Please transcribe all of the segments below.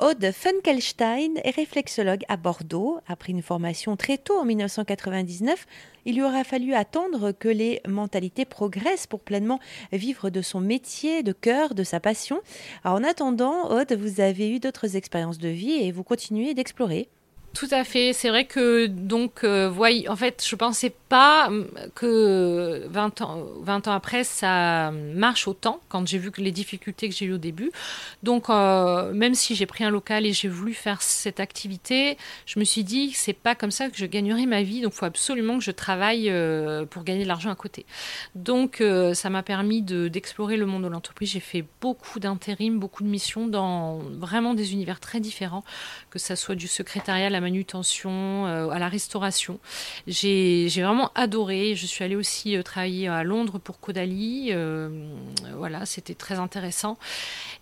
Aude Funkelstein est réflexologue à Bordeaux. Après une formation très tôt en 1999, il lui aura fallu attendre que les mentalités progressent pour pleinement vivre de son métier, de cœur, de sa passion. en attendant, Aude, vous avez eu d'autres expériences de vie et vous continuez d'explorer. Tout à fait. C'est vrai que donc, euh, en fait, je pensais pas que 20 ans, 20 ans après, ça marche autant quand j'ai vu que les difficultés que j'ai eues au début. Donc, euh, même si j'ai pris un local et j'ai voulu faire cette activité, je me suis dit c'est pas comme ça que je gagnerai ma vie. Donc, il faut absolument que je travaille euh, pour gagner de l'argent à côté. Donc, ça m'a permis d'explorer le monde de l'entreprise. J'ai fait beaucoup d'intérim, beaucoup de missions dans vraiment des univers très différents, que ça soit du secrétariat, la manutention, euh, à la restauration. J'ai vraiment adoré. Je suis allée aussi euh, travailler à Londres pour Caudalie. Euh, voilà, c'était très intéressant.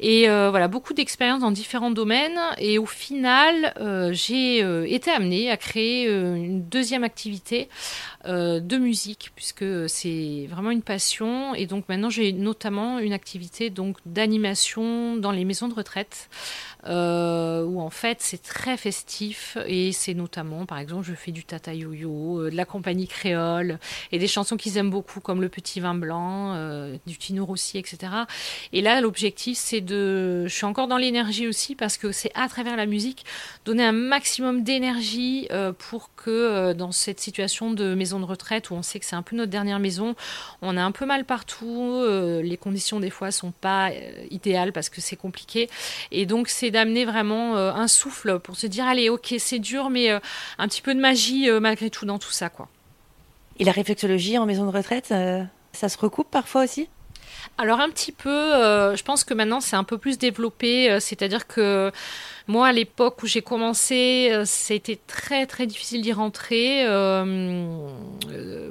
Et voilà, beaucoup d'expériences dans différents domaines. Et au final, j'ai été amenée à créer une deuxième activité de musique, puisque c'est vraiment une passion. Et donc maintenant, j'ai notamment une activité donc d'animation dans les maisons de retraite. Euh, où en fait c'est très festif et c'est notamment, par exemple, je fais du tata yo-yo, euh, de la compagnie créole et des chansons qu'ils aiment beaucoup comme Le Petit Vin Blanc, euh, du Tino Rossi, etc. Et là, l'objectif c'est de, je suis encore dans l'énergie aussi parce que c'est à travers la musique donner un maximum d'énergie pour que dans cette situation de maison de retraite où on sait que c'est un peu notre dernière maison, on a un peu mal partout, les conditions des fois sont pas idéales parce que c'est compliqué. Et donc c'est d'amener vraiment euh, un souffle pour se dire allez, ok, c'est dur, mais euh, un petit peu de magie euh, malgré tout dans tout ça, quoi. Et la réflexologie en maison de retraite, ça se recoupe parfois aussi? Alors un petit peu, je pense que maintenant c'est un peu plus développé, c'est-à-dire que moi à l'époque où j'ai commencé, c'était très très difficile d'y rentrer,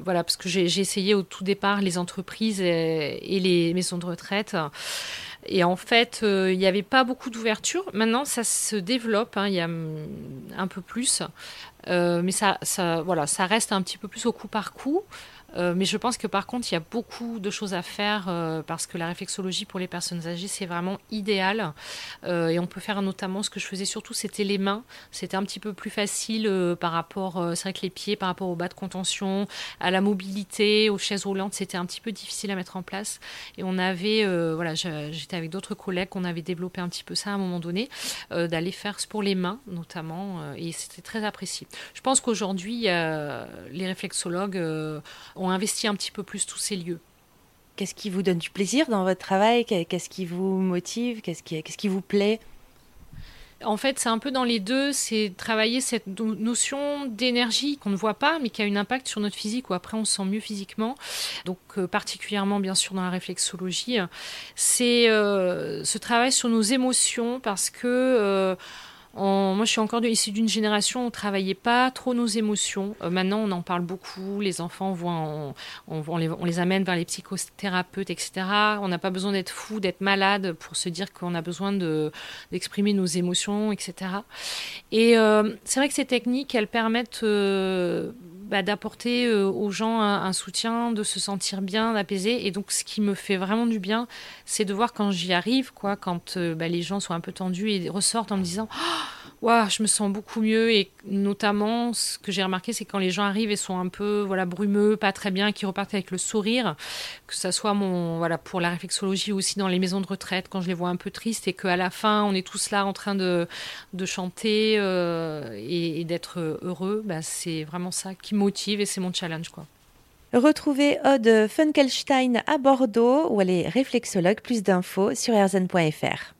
voilà parce que j'ai essayé au tout départ les entreprises et les maisons de retraite. Et en fait, euh, il n'y avait pas beaucoup d'ouverture. Maintenant, ça se développe, hein, il y a un peu plus. Euh, mais ça, voilà, ça reste un petit peu plus au coup par coup. Euh, mais je pense que par contre, il y a beaucoup de choses à faire euh, parce que la réflexologie pour les personnes âgées, c'est vraiment idéal. Euh, et on peut faire notamment ce que je faisais surtout, c'était les mains. C'était un petit peu plus facile par rapport, c'est vrai que les pieds, par rapport au bas de contention, à la mobilité, aux chaises roulantes, c'était un petit peu difficile à mettre en place. Et on avait, voilà, j'étais avec d'autres collègues, on avait développé un petit peu ça à un moment donné, d'aller faire pour les mains notamment. et c'était très apprécié. Je pense qu'aujourd'hui, les réflexologues ont investi un petit peu plus tous ces lieux. Qu'est-ce qui vous donne du plaisir dans votre travail? Qu'est-ce qui vous motive? Qu'est-ce qui, qui vous plaît? En fait, c'est un peu dans les deux, c'est travailler cette notion d'énergie qu'on ne voit pas, mais qui a un impact sur notre physique, où après on se sent mieux physiquement. Donc, euh, particulièrement, bien sûr, dans la réflexologie, c'est euh, ce travail sur nos émotions, parce que euh, moi, je suis encore issue d'une génération où on travaillait pas trop nos émotions. Euh, maintenant, on en parle beaucoup. Les enfants, on, on, les, amène vers les psychothérapeutes, etc. On n'a pas besoin d'être fou, d'être malade pour se dire qu'on a besoin d'exprimer nos émotions, etc. Et euh, c'est vrai que ces techniques, elles permettent euh, bah, d'apporter aux gens un, soutien, de se sentir bien, d'apaiser. Et donc, ce qui me fait vraiment du bien, c'est de voir quand j'y arrive, quoi, quand bah, les gens sont un peu tendus et ressortent en me disant je me sens beaucoup mieux. Et notamment, ce que j'ai remarqué, c'est quand les gens arrivent et sont un peu voilà, brumeux, pas très bien, qui repartent avec le sourire, que ça soit mon, voilà, pour la réflexologie ou aussi dans les maisons de retraite, quand je les vois un peu tristes et qu'à la fin, on est tous là en train de, de chanter euh, et, d'être heureux, bah, c'est vraiment ça qui motive et c'est mon challenge. quoi. Retrouvez Aude Funkelstein à Bordeaux, où elle est réflexologue. Plus d'infos sur erzen.fr.